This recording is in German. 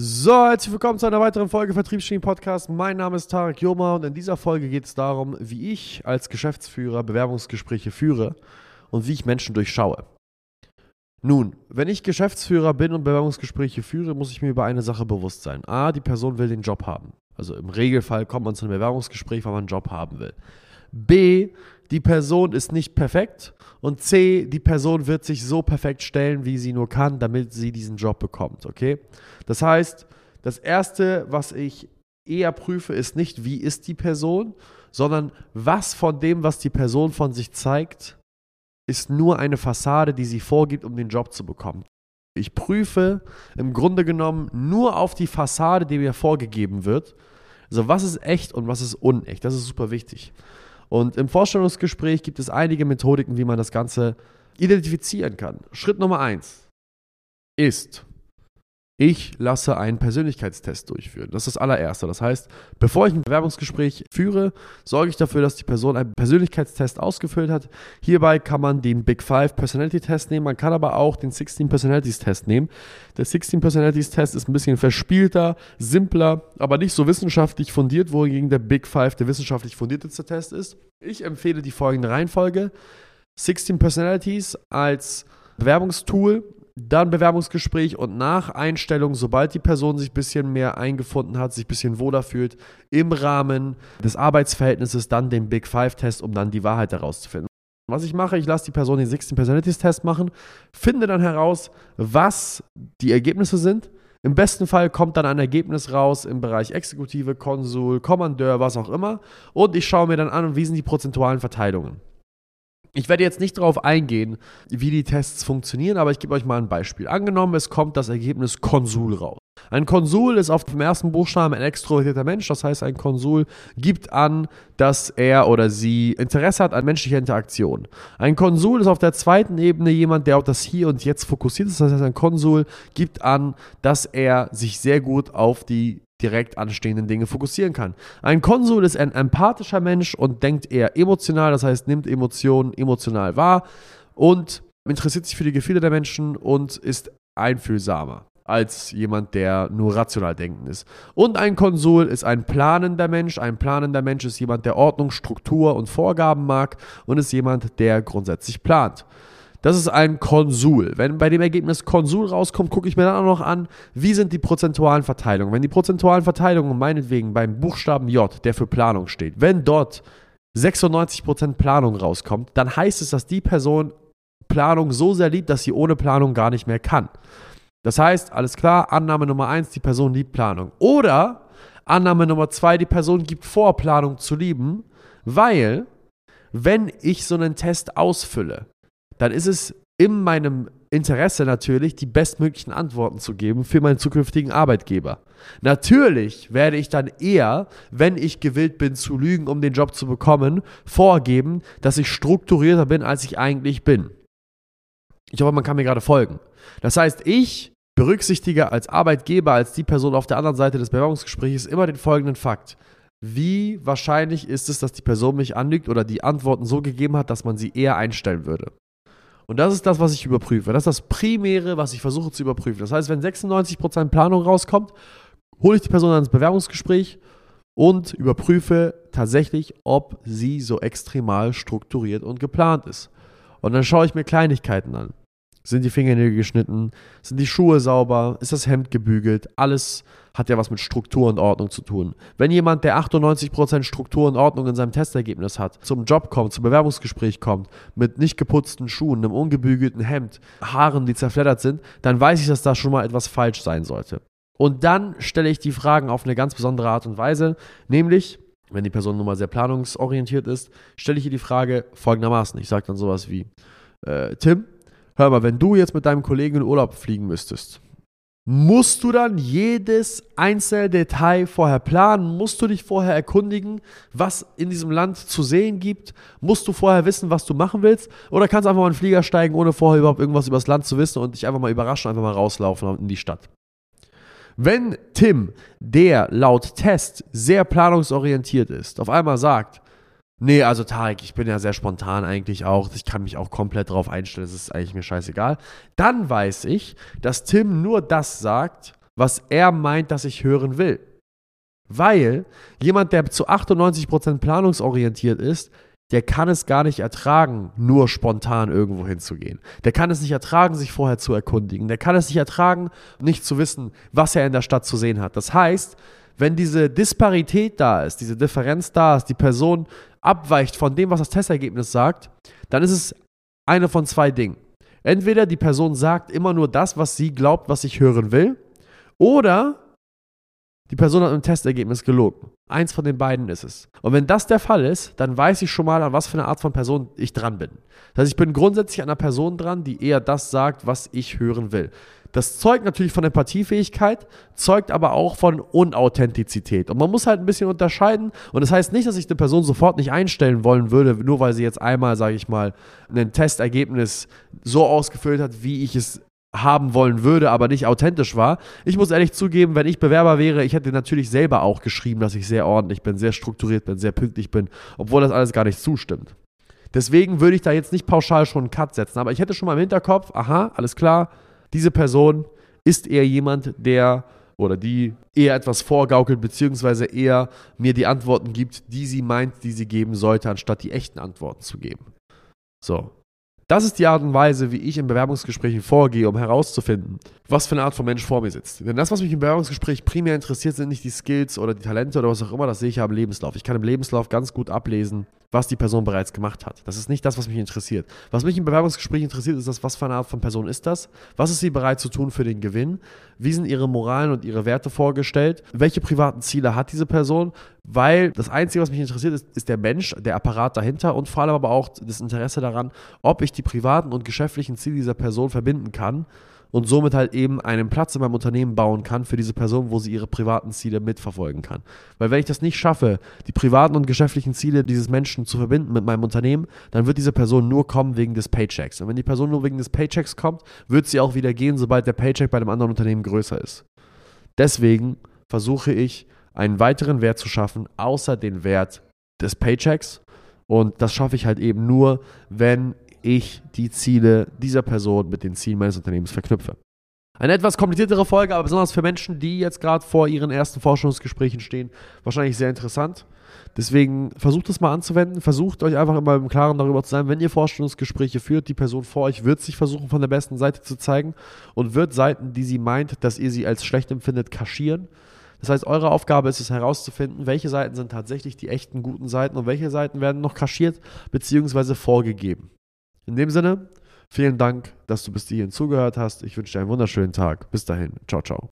So, herzlich willkommen zu einer weiteren Folge Vertriebsgenie Podcast. Mein Name ist Tarek Joma und in dieser Folge geht es darum, wie ich als Geschäftsführer Bewerbungsgespräche führe und wie ich Menschen durchschaue. Nun, wenn ich Geschäftsführer bin und Bewerbungsgespräche führe, muss ich mir über eine Sache bewusst sein. A, die Person will den Job haben. Also im Regelfall kommt man zu einem Bewerbungsgespräch, weil man einen Job haben will. B, die Person ist nicht perfekt. Und C, die Person wird sich so perfekt stellen, wie sie nur kann, damit sie diesen Job bekommt. Okay? Das heißt, das Erste, was ich eher prüfe, ist nicht, wie ist die Person, sondern was von dem, was die Person von sich zeigt, ist nur eine Fassade, die sie vorgibt, um den Job zu bekommen. Ich prüfe im Grunde genommen nur auf die Fassade, die mir vorgegeben wird. Also was ist echt und was ist unecht. Das ist super wichtig. Und im Vorstellungsgespräch gibt es einige Methodiken, wie man das Ganze identifizieren kann. Schritt Nummer eins ist, ich lasse einen Persönlichkeitstest durchführen. Das ist das allererste. Das heißt, bevor ich ein Bewerbungsgespräch führe, sorge ich dafür, dass die Person einen Persönlichkeitstest ausgefüllt hat. Hierbei kann man den Big Five Personality Test nehmen, man kann aber auch den 16 Personalities Test nehmen. Der 16 Personalities Test ist ein bisschen verspielter, simpler, aber nicht so wissenschaftlich fundiert, wohingegen der Big Five der wissenschaftlich fundierteste Test ist. Ich empfehle die folgende Reihenfolge. 16 Personalities als Bewerbungstool dann Bewerbungsgespräch und nach Einstellung, sobald die Person sich ein bisschen mehr eingefunden hat, sich ein bisschen wohler fühlt, im Rahmen des Arbeitsverhältnisses dann den Big Five-Test, um dann die Wahrheit herauszufinden. Was ich mache, ich lasse die Person den 16 Personalities-Test machen, finde dann heraus, was die Ergebnisse sind. Im besten Fall kommt dann ein Ergebnis raus im Bereich Exekutive, Konsul, Kommandeur, was auch immer. Und ich schaue mir dann an, wie sind die prozentualen Verteilungen. Ich werde jetzt nicht darauf eingehen, wie die Tests funktionieren, aber ich gebe euch mal ein Beispiel. Angenommen, es kommt das Ergebnis Konsul raus. Ein Konsul ist auf dem ersten Buchstaben ein extrovertierter Mensch, das heißt, ein Konsul gibt an, dass er oder sie Interesse hat an menschlicher Interaktion. Ein Konsul ist auf der zweiten Ebene jemand, der auf das Hier und Jetzt fokussiert ist, das heißt, ein Konsul gibt an, dass er sich sehr gut auf die direkt anstehenden Dinge fokussieren kann. Ein Konsul ist ein empathischer Mensch und denkt eher emotional, das heißt, nimmt Emotionen emotional wahr und interessiert sich für die Gefühle der Menschen und ist einfühlsamer als jemand, der nur rational denken ist. Und ein Konsul ist ein planender Mensch. Ein planender Mensch ist jemand, der Ordnung, Struktur und Vorgaben mag und ist jemand, der grundsätzlich plant. Das ist ein Konsul. Wenn bei dem Ergebnis Konsul rauskommt, gucke ich mir dann auch noch an, wie sind die prozentualen Verteilungen. Wenn die prozentualen Verteilungen meinetwegen beim Buchstaben J, der für Planung steht, wenn dort 96% Planung rauskommt, dann heißt es, dass die Person Planung so sehr liebt, dass sie ohne Planung gar nicht mehr kann. Das heißt, alles klar, Annahme Nummer 1, die Person liebt Planung. Oder Annahme Nummer 2, die Person gibt vor, Planung zu lieben, weil wenn ich so einen Test ausfülle, dann ist es in meinem Interesse natürlich, die bestmöglichen Antworten zu geben für meinen zukünftigen Arbeitgeber. Natürlich werde ich dann eher, wenn ich gewillt bin zu lügen, um den Job zu bekommen, vorgeben, dass ich strukturierter bin, als ich eigentlich bin. Ich hoffe, man kann mir gerade folgen. Das heißt, ich berücksichtige als Arbeitgeber, als die Person auf der anderen Seite des Bewerbungsgesprächs immer den folgenden Fakt. Wie wahrscheinlich ist es, dass die Person mich anlügt oder die Antworten so gegeben hat, dass man sie eher einstellen würde? Und das ist das, was ich überprüfe. Das ist das Primäre, was ich versuche zu überprüfen. Das heißt, wenn 96% Planung rauskommt, hole ich die Person ans Bewerbungsgespräch und überprüfe tatsächlich, ob sie so extremal strukturiert und geplant ist. Und dann schaue ich mir Kleinigkeiten an. Sind die Fingernägel geschnitten? Sind die Schuhe sauber? Ist das Hemd gebügelt? Alles hat ja was mit Struktur und Ordnung zu tun. Wenn jemand, der 98% Struktur und Ordnung in seinem Testergebnis hat, zum Job kommt, zum Bewerbungsgespräch kommt, mit nicht geputzten Schuhen, einem ungebügelten Hemd, Haaren, die zerfleddert sind, dann weiß ich, dass da schon mal etwas falsch sein sollte. Und dann stelle ich die Fragen auf eine ganz besondere Art und Weise, nämlich, wenn die Person nun mal sehr planungsorientiert ist, stelle ich ihr die Frage folgendermaßen. Ich sage dann sowas wie, äh, Tim, hör mal, wenn du jetzt mit deinem Kollegen in Urlaub fliegen müsstest, musst du dann jedes einzelne Detail vorher planen? Musst du dich vorher erkundigen, was in diesem Land zu sehen gibt? Musst du vorher wissen, was du machen willst? Oder kannst du einfach mal in den Flieger steigen, ohne vorher überhaupt irgendwas über das Land zu wissen und dich einfach mal überraschen, einfach mal rauslaufen in die Stadt? Wenn Tim, der laut Test sehr planungsorientiert ist, auf einmal sagt, Nee, also Tarek, ich bin ja sehr spontan eigentlich auch. Ich kann mich auch komplett darauf einstellen. Es ist eigentlich mir scheißegal. Dann weiß ich, dass Tim nur das sagt, was er meint, dass ich hören will. Weil jemand, der zu 98% planungsorientiert ist, der kann es gar nicht ertragen, nur spontan irgendwo hinzugehen. Der kann es nicht ertragen, sich vorher zu erkundigen. Der kann es nicht ertragen, nicht zu wissen, was er in der Stadt zu sehen hat. Das heißt, wenn diese Disparität da ist, diese Differenz da ist, die Person abweicht von dem, was das Testergebnis sagt, dann ist es eine von zwei Dingen. Entweder die Person sagt immer nur das, was sie glaubt, was ich hören will, oder die Person hat im Testergebnis gelogen. Eins von den beiden ist es. Und wenn das der Fall ist, dann weiß ich schon mal, an was für eine Art von Person ich dran bin. Das heißt, ich bin grundsätzlich an einer Person dran, die eher das sagt, was ich hören will. Das zeugt natürlich von Empathiefähigkeit, zeugt aber auch von Unauthentizität. Und man muss halt ein bisschen unterscheiden. Und das heißt nicht, dass ich eine Person sofort nicht einstellen wollen würde, nur weil sie jetzt einmal, sage ich mal, ein Testergebnis so ausgefüllt hat, wie ich es haben wollen würde, aber nicht authentisch war. Ich muss ehrlich zugeben, wenn ich Bewerber wäre, ich hätte natürlich selber auch geschrieben, dass ich sehr ordentlich bin, sehr strukturiert bin, sehr pünktlich bin, obwohl das alles gar nicht zustimmt. Deswegen würde ich da jetzt nicht pauschal schon einen Cut setzen, aber ich hätte schon mal im Hinterkopf, aha, alles klar, diese Person ist eher jemand, der oder die eher etwas vorgaukelt, beziehungsweise eher mir die Antworten gibt, die sie meint, die sie geben sollte, anstatt die echten Antworten zu geben. So, das ist die Art und Weise, wie ich in Bewerbungsgesprächen vorgehe, um herauszufinden, was für eine Art von Mensch vor mir sitzt. Denn das, was mich im Bewerbungsgespräch primär interessiert, sind nicht die Skills oder die Talente oder was auch immer, das sehe ich ja im Lebenslauf. Ich kann im Lebenslauf ganz gut ablesen, was die Person bereits gemacht hat. Das ist nicht das, was mich interessiert. Was mich im Bewerbungsgespräch interessiert, ist das, was für eine Art von Person ist das? Was ist sie bereit zu tun für den Gewinn? Wie sind ihre Moralen und ihre Werte vorgestellt? Welche privaten Ziele hat diese Person? Weil das Einzige, was mich interessiert, ist, ist der Mensch, der Apparat dahinter und vor allem aber auch das Interesse daran, ob ich die privaten und geschäftlichen Ziele dieser Person verbinden kann und somit halt eben einen Platz in meinem Unternehmen bauen kann für diese Person, wo sie ihre privaten Ziele mitverfolgen kann. Weil wenn ich das nicht schaffe, die privaten und geschäftlichen Ziele dieses Menschen zu verbinden mit meinem Unternehmen, dann wird diese Person nur kommen wegen des Paychecks. Und wenn die Person nur wegen des Paychecks kommt, wird sie auch wieder gehen, sobald der Paycheck bei einem anderen Unternehmen größer ist. Deswegen versuche ich, einen weiteren Wert zu schaffen, außer den Wert des Paychecks. Und das schaffe ich halt eben nur, wenn ich die Ziele dieser Person mit den Zielen meines Unternehmens verknüpfe. Eine etwas kompliziertere Folge, aber besonders für Menschen, die jetzt gerade vor ihren ersten Forschungsgesprächen stehen, wahrscheinlich sehr interessant. Deswegen versucht es mal anzuwenden, versucht euch einfach immer im Klaren darüber zu sein, wenn ihr Vorstellungsgespräche führt, die Person vor euch wird sich versuchen, von der besten Seite zu zeigen und wird Seiten, die sie meint, dass ihr sie als schlecht empfindet, kaschieren. Das heißt, eure Aufgabe ist es herauszufinden, welche Seiten sind tatsächlich die echten guten Seiten und welche Seiten werden noch kaschiert bzw. vorgegeben. In dem Sinne, vielen Dank, dass du bis hierhin zugehört hast. Ich wünsche dir einen wunderschönen Tag. Bis dahin. Ciao, ciao.